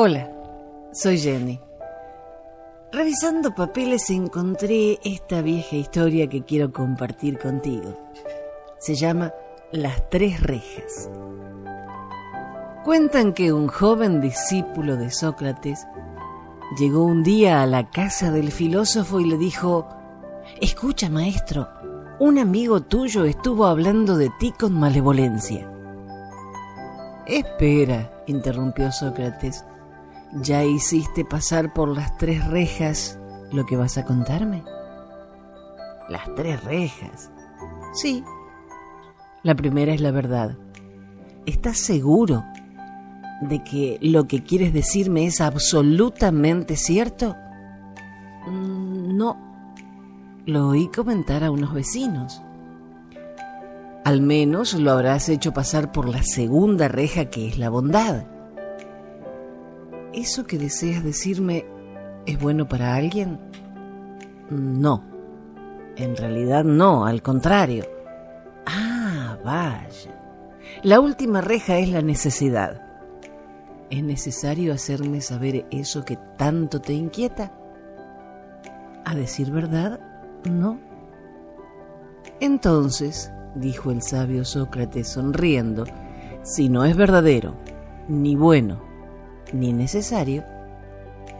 Hola, soy Jenny. Revisando papeles encontré esta vieja historia que quiero compartir contigo. Se llama Las Tres Rejas. Cuentan que un joven discípulo de Sócrates llegó un día a la casa del filósofo y le dijo, Escucha, maestro, un amigo tuyo estuvo hablando de ti con malevolencia. Espera, interrumpió Sócrates, ¿ya hiciste pasar por las tres rejas lo que vas a contarme? Las tres rejas. Sí. La primera es la verdad. ¿Estás seguro de que lo que quieres decirme es absolutamente cierto? Mm, no. Lo oí comentar a unos vecinos. Al menos lo habrás hecho pasar por la segunda reja que es la bondad. ¿Eso que deseas decirme es bueno para alguien? No. En realidad no, al contrario. Ah, vaya. La última reja es la necesidad. ¿Es necesario hacerme saber eso que tanto te inquieta? A decir verdad, no. Entonces, dijo el sabio Sócrates sonriendo, si no es verdadero, ni bueno, ni necesario,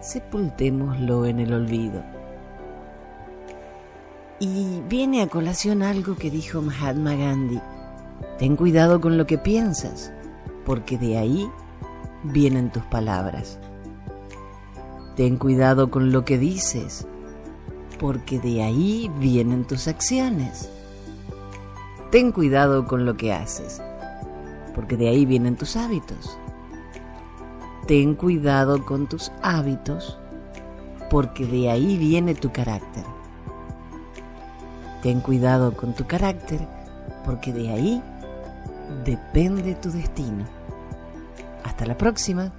sepultémoslo en el olvido. Y viene a colación algo que dijo Mahatma Gandhi. Ten cuidado con lo que piensas, porque de ahí vienen tus palabras. Ten cuidado con lo que dices, porque de ahí vienen tus acciones. Ten cuidado con lo que haces, porque de ahí vienen tus hábitos. Ten cuidado con tus hábitos, porque de ahí viene tu carácter. Ten cuidado con tu carácter, porque de ahí depende tu destino. Hasta la próxima.